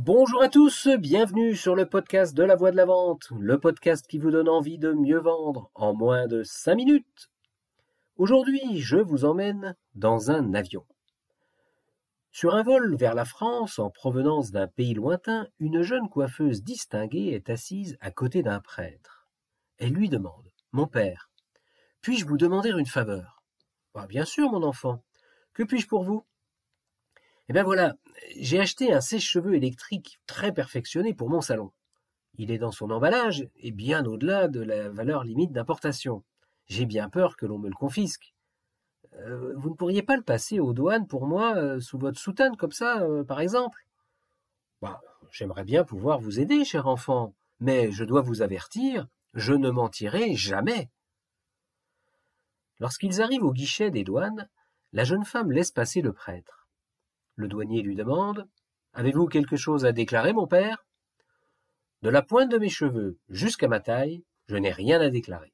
Bonjour à tous, bienvenue sur le podcast de la voix de la vente, le podcast qui vous donne envie de mieux vendre en moins de 5 minutes. Aujourd'hui, je vous emmène dans un avion. Sur un vol vers la France en provenance d'un pays lointain, une jeune coiffeuse distinguée est assise à côté d'un prêtre. Elle lui demande Mon père, puis-je vous demander une faveur bah, Bien sûr, mon enfant. Que puis-je pour vous? Eh bien voilà, j'ai acheté un sèche-cheveux électrique très perfectionné pour mon salon. Il est dans son emballage et bien au-delà de la valeur limite d'importation. J'ai bien peur que l'on me le confisque. Euh, vous ne pourriez pas le passer aux douanes pour moi euh, sous votre soutane comme ça, euh, par exemple? Bah, J'aimerais bien pouvoir vous aider, cher enfant, mais je dois vous avertir, je ne mentirai jamais. Lorsqu'ils arrivent au guichet des douanes, la jeune femme laisse passer le prêtre. Le douanier lui demande Avez-vous quelque chose à déclarer, mon père? De la pointe de mes cheveux jusqu'à ma taille, je n'ai rien à déclarer.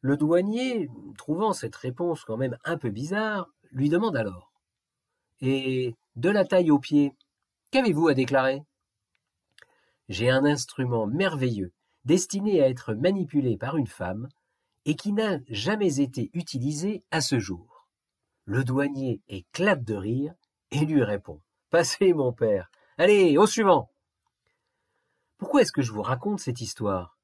Le douanier, trouvant cette réponse quand même un peu bizarre, lui demande alors Et de la taille aux pieds, qu'avez-vous à déclarer? J'ai un instrument merveilleux, destiné à être manipulé par une femme, et qui n'a jamais été utilisé à ce jour. Le douanier éclate de rire et lui répond Passez, mon père. Allez, au suivant. Pourquoi est-ce que je vous raconte cette histoire?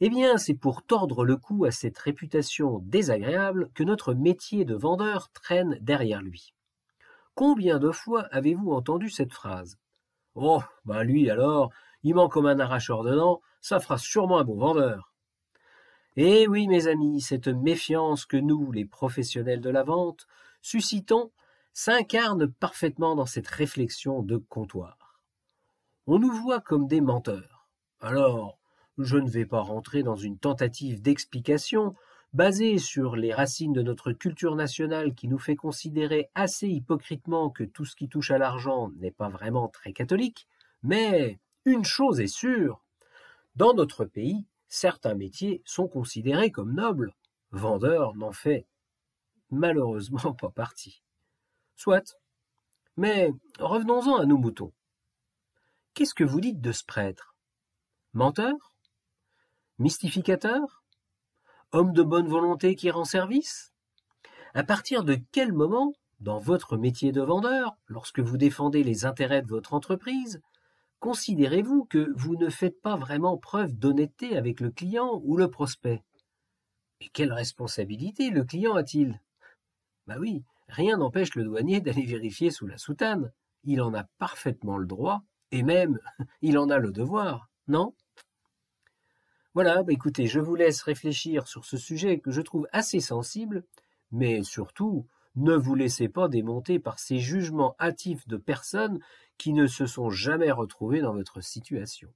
Eh bien, c'est pour tordre le cou à cette réputation désagréable que notre métier de vendeur traîne derrière lui. Combien de fois avez-vous entendu cette phrase? Oh, ben lui alors, il ment comme un arracheur de dents, ça fera sûrement un bon vendeur. Eh oui, mes amis, cette méfiance que nous, les professionnels de la vente, suscitons s'incarne parfaitement dans cette réflexion de comptoir. On nous voit comme des menteurs. Alors, je ne vais pas rentrer dans une tentative d'explication basée sur les racines de notre culture nationale qui nous fait considérer assez hypocritement que tout ce qui touche à l'argent n'est pas vraiment très catholique, mais une chose est sûre, dans notre pays, certains métiers sont considérés comme nobles. Vendeur n'en fait malheureusement pas partie. Soit. Mais revenons-en à nos moutons. Qu'est-ce que vous dites de ce prêtre? Menteur? Mystificateur? Homme de bonne volonté qui rend service? À partir de quel moment, dans votre métier de vendeur, lorsque vous défendez les intérêts de votre entreprise, considérez-vous que vous ne faites pas vraiment preuve d'honnêteté avec le client ou le prospect? Et quelle responsabilité le client a-t-il? Bah oui, Rien n'empêche le douanier d'aller vérifier sous la soutane. Il en a parfaitement le droit, et même il en a le devoir, non? Voilà, bah écoutez, je vous laisse réfléchir sur ce sujet que je trouve assez sensible, mais surtout, ne vous laissez pas démonter par ces jugements hâtifs de personnes qui ne se sont jamais retrouvées dans votre situation.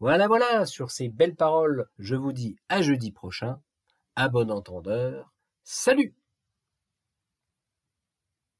Voilà, voilà, sur ces belles paroles, je vous dis à jeudi prochain. À bon entendeur. Salut